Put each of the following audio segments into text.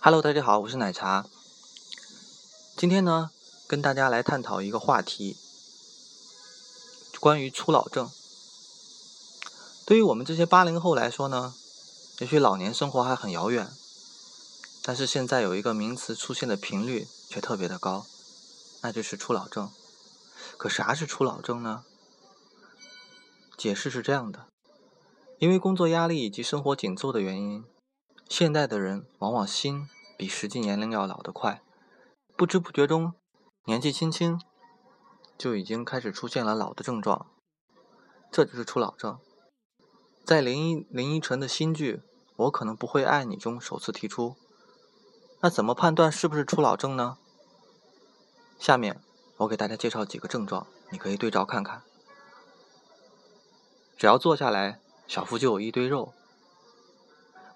Hello，大家好，我是奶茶。今天呢，跟大家来探讨一个话题，关于初老症。对于我们这些八零后来说呢，也许老年生活还很遥远，但是现在有一个名词出现的频率却特别的高，那就是初老症。可啥是初老症呢？解释是这样的：因为工作压力以及生活紧凑的原因。现代的人往往心比实际年龄要老得快，不知不觉中，年纪轻轻就已经开始出现了老的症状，这就是初老症。在林依林依晨的新剧《我可能不会爱你》中首次提出，那怎么判断是不是初老症呢？下面我给大家介绍几个症状，你可以对照看看。只要坐下来，小腹就有一堆肉。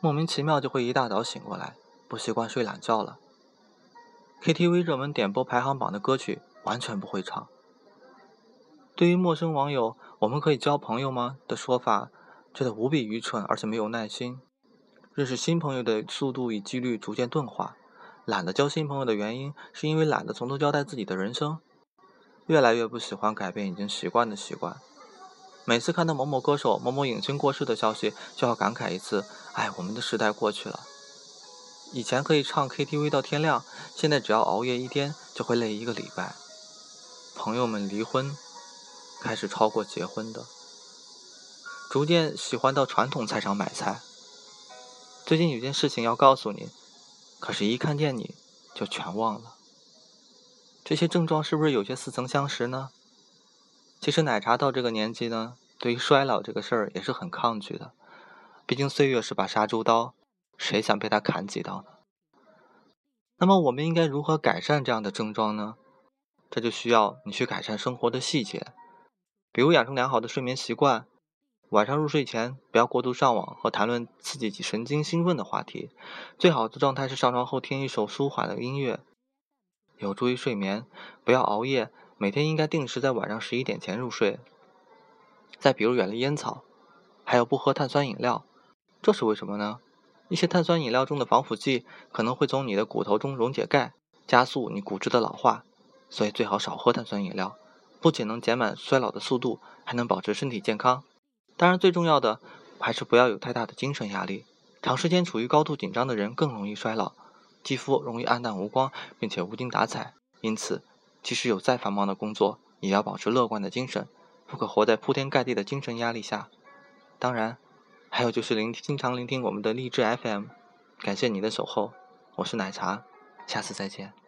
莫名其妙就会一大早醒过来，不习惯睡懒觉了。KTV 热门点播排行榜的歌曲完全不会唱。对于陌生网友“我们可以交朋友吗”的说法，觉得无比愚蠢，而且没有耐心。认识新朋友的速度与几率逐渐钝化。懒得交新朋友的原因，是因为懒得从头交代自己的人生。越来越不喜欢改变已经习惯的习惯。每次看到某某歌手、某某影星过世的消息，就要感慨一次：“哎，我们的时代过去了。以前可以唱 KTV 到天亮，现在只要熬夜一天就会累一个礼拜。朋友们离婚，开始超过结婚的，逐渐喜欢到传统菜场买菜。最近有件事情要告诉你，可是，一看见你就全忘了。这些症状是不是有些似曾相识呢？”其实奶茶到这个年纪呢，对于衰老这个事儿也是很抗拒的。毕竟岁月是把杀猪刀，谁想被他砍几刀呢？那么我们应该如何改善这样的症状呢？这就需要你去改善生活的细节，比如养成良好的睡眠习惯，晚上入睡前不要过度上网和谈论刺激神经兴奋的话题，最好的状态是上床后听一首舒缓的音乐，有助于睡眠。不要熬夜。每天应该定时在晚上十一点前入睡。再比如远离烟草，还有不喝碳酸饮料，这是为什么呢？一些碳酸饮料中的防腐剂可能会从你的骨头中溶解钙，加速你骨质的老化，所以最好少喝碳酸饮料。不仅能减慢衰老的速度，还能保持身体健康。当然，最重要的还是不要有太大的精神压力。长时间处于高度紧张的人更容易衰老，肌肤容易暗淡无光，并且无精打采。因此。即使有再繁忙的工作，也要保持乐观的精神，不可活在铺天盖地的精神压力下。当然，还有就是聆听，经常聆听我们的励志 FM。感谢你的守候，我是奶茶，下次再见。